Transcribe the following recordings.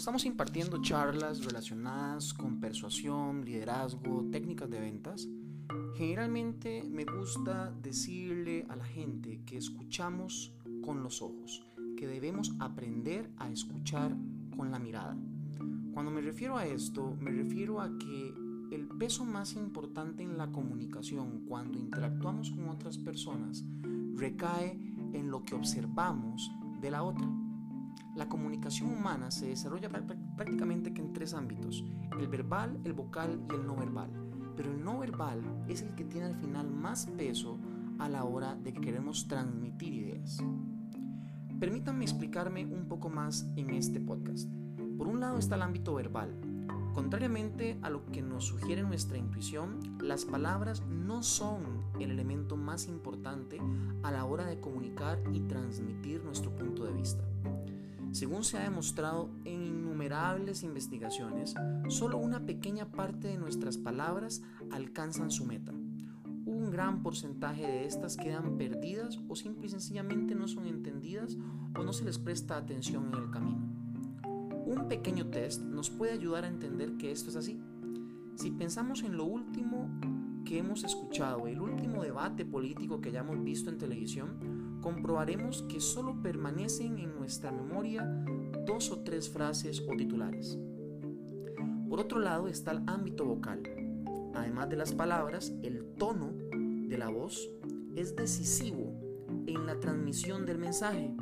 estamos impartiendo charlas relacionadas con persuasión, liderazgo, técnicas de ventas, generalmente me gusta decirle a la gente que escuchamos con los ojos, que debemos aprender a escuchar con la mirada. Cuando me refiero a esto, me refiero a que el peso más importante en la comunicación cuando interactuamos con otras personas recae en lo que observamos de la otra. La comunicación humana se desarrolla prácticamente en tres ámbitos, el verbal, el vocal y el no verbal. Pero el no verbal es el que tiene al final más peso a la hora de que queremos transmitir ideas. Permítanme explicarme un poco más en este podcast. Por un lado está el ámbito verbal. Contrariamente a lo que nos sugiere nuestra intuición, las palabras no son el elemento más importante a la hora de comunicar y transmitir nuestro punto de vista. Según se ha demostrado en innumerables investigaciones, solo una pequeña parte de nuestras palabras alcanzan su meta. Un gran porcentaje de estas quedan perdidas o simple y sencillamente no son entendidas o no se les presta atención en el camino. Un pequeño test nos puede ayudar a entender que esto es así. Si pensamos en lo último que hemos escuchado, el último debate político que hayamos visto en televisión, comprobaremos que solo permanecen en nuestra memoria dos o tres frases o titulares. Por otro lado está el ámbito vocal. Además de las palabras, el tono de la voz es decisivo en la transmisión del mensaje.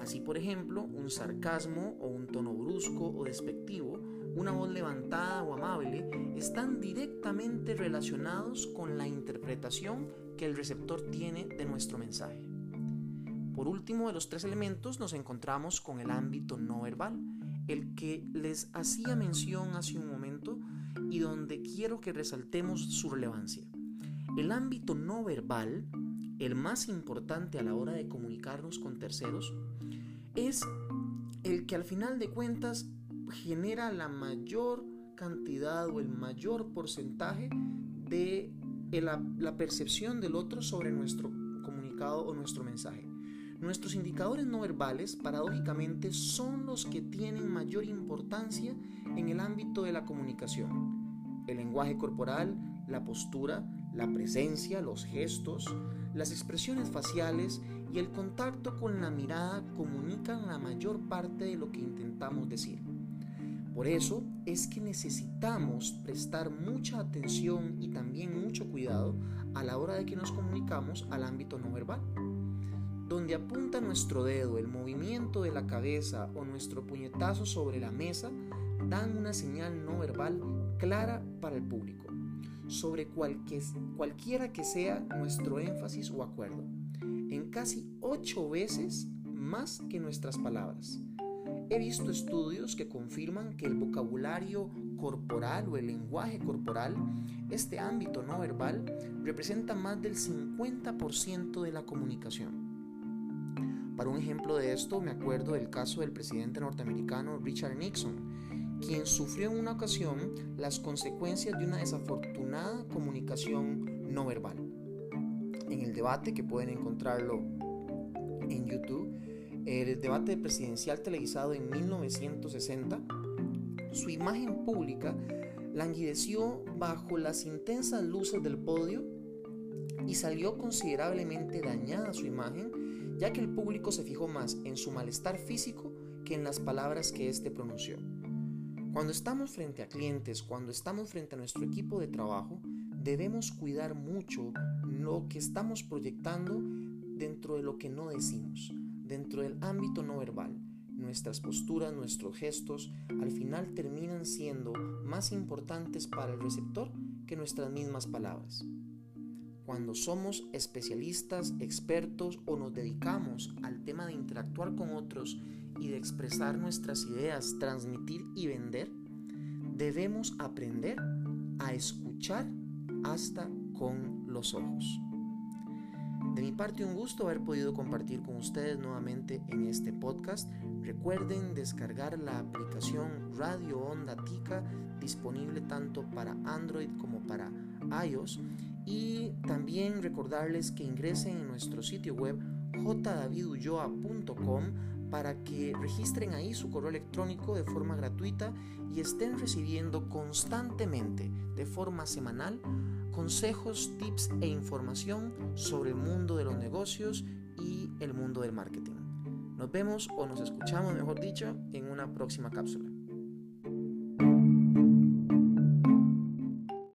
Así, por ejemplo, un sarcasmo o un tono brusco o despectivo, una voz levantada o amable, están directamente relacionados con la interpretación que el receptor tiene de nuestro mensaje. Por último de los tres elementos nos encontramos con el ámbito no verbal, el que les hacía mención hace un momento y donde quiero que resaltemos su relevancia. El ámbito no verbal, el más importante a la hora de comunicarnos con terceros, es el que al final de cuentas genera la mayor cantidad o el mayor porcentaje de la, la percepción del otro sobre nuestro comunicado o nuestro mensaje. Nuestros indicadores no verbales, paradójicamente, son los que tienen mayor importancia en el ámbito de la comunicación. El lenguaje corporal, la postura, la presencia, los gestos, las expresiones faciales y el contacto con la mirada comunican la mayor parte de lo que intentamos decir. Por eso es que necesitamos prestar mucha atención y también mucho cuidado a la hora de que nos comunicamos al ámbito no verbal. Donde apunta nuestro dedo, el movimiento de la cabeza o nuestro puñetazo sobre la mesa dan una señal no verbal clara para el público, sobre cualquiera que sea nuestro énfasis o acuerdo, en casi ocho veces más que nuestras palabras. He visto estudios que confirman que el vocabulario corporal o el lenguaje corporal, este ámbito no verbal, representa más del 50% de la comunicación. Para un ejemplo de esto, me acuerdo del caso del presidente norteamericano Richard Nixon, quien sufrió en una ocasión las consecuencias de una desafortunada comunicación no verbal. En el debate, que pueden encontrarlo en YouTube, el debate presidencial televisado en 1960, su imagen pública languideció bajo las intensas luces del podio y salió considerablemente dañada su imagen ya que el público se fijó más en su malestar físico que en las palabras que éste pronunció. Cuando estamos frente a clientes, cuando estamos frente a nuestro equipo de trabajo, debemos cuidar mucho lo que estamos proyectando dentro de lo que no decimos, dentro del ámbito no verbal. Nuestras posturas, nuestros gestos, al final terminan siendo más importantes para el receptor que nuestras mismas palabras. Cuando somos especialistas, expertos o nos dedicamos al tema de interactuar con otros y de expresar nuestras ideas, transmitir y vender, debemos aprender a escuchar hasta con los ojos. De mi parte un gusto haber podido compartir con ustedes nuevamente en este podcast. Recuerden descargar la aplicación Radio Onda Tica disponible tanto para Android como para iOS y también recordarles que ingresen en nuestro sitio web jdavidulloa.com para que registren ahí su correo electrónico de forma gratuita y estén recibiendo constantemente, de forma semanal, consejos, tips e información sobre el mundo de los negocios y el mundo del marketing. Nos vemos o nos escuchamos, mejor dicho, en una próxima cápsula.